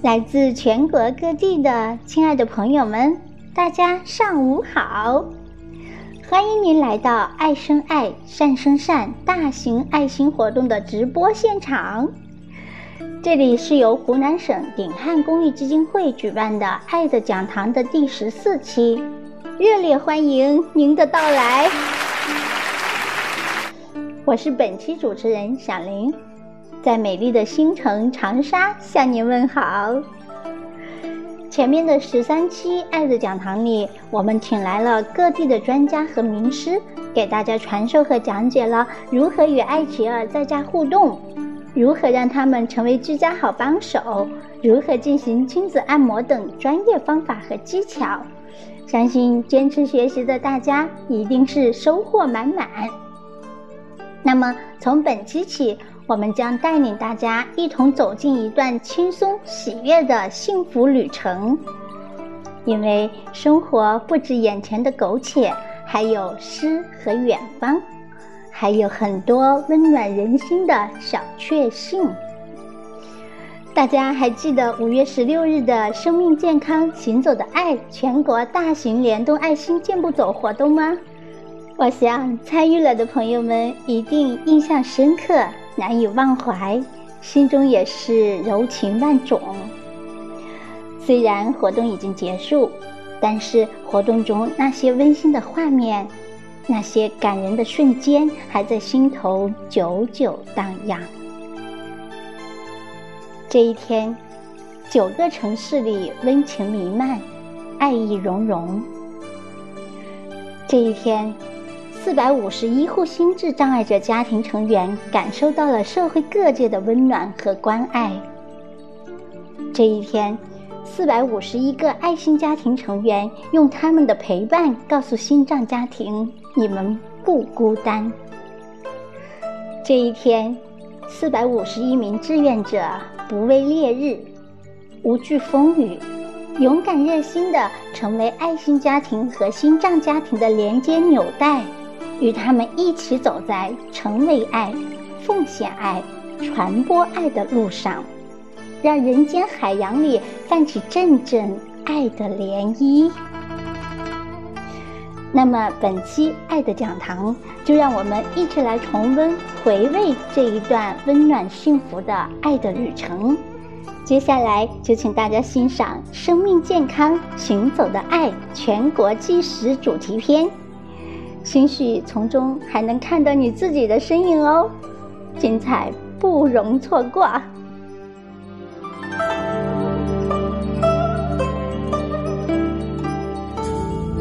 来自全国各地的亲爱的朋友们，大家上午好！欢迎您来到“爱生爱，善生善”大型爱心活动的直播现场。这里是由湖南省鼎汉公益基金会举办的“爱的讲堂”的第十四期，热烈欢迎您的到来！我是本期主持人小林。在美丽的新城长沙向您问好。前面的十三期爱的讲堂里，我们请来了各地的专家和名师，给大家传授和讲解了如何与爱琪儿在家互动，如何让他们成为居家好帮手，如何进行亲子按摩等专业方法和技巧。相信坚持学习的大家一定是收获满满。那么从本期起。我们将带领大家一同走进一段轻松喜悦的幸福旅程，因为生活不止眼前的苟且，还有诗和远方，还有很多温暖人心的小确幸。大家还记得五月十六日的生命健康行走的爱全国大型联动爱心健步走活动吗？我想参与了的朋友们一定印象深刻。难以忘怀，心中也是柔情万种。虽然活动已经结束，但是活动中那些温馨的画面，那些感人的瞬间，还在心头久久荡漾。这一天，九个城市里温情弥漫，爱意融融。这一天。四百五十一户心智障碍者家庭成员感受到了社会各界的温暖和关爱。这一天，四百五十一个爱心家庭成员用他们的陪伴告诉心脏家庭：“你们不孤单。”这一天，四百五十一名志愿者不畏烈日，无惧风雨，勇敢热心地成为爱心家庭和心脏家庭的连接纽带。与他们一起走在成为爱、奉献爱、传播爱的路上，让人间海洋里泛起阵阵爱的涟漪。那么，本期爱的讲堂就让我们一起来重温、回味这一段温暖幸福的爱的旅程。接下来就请大家欣赏《生命健康行走的爱》全国纪实主题片。兴许从中还能看到你自己的身影哦，精彩不容错过。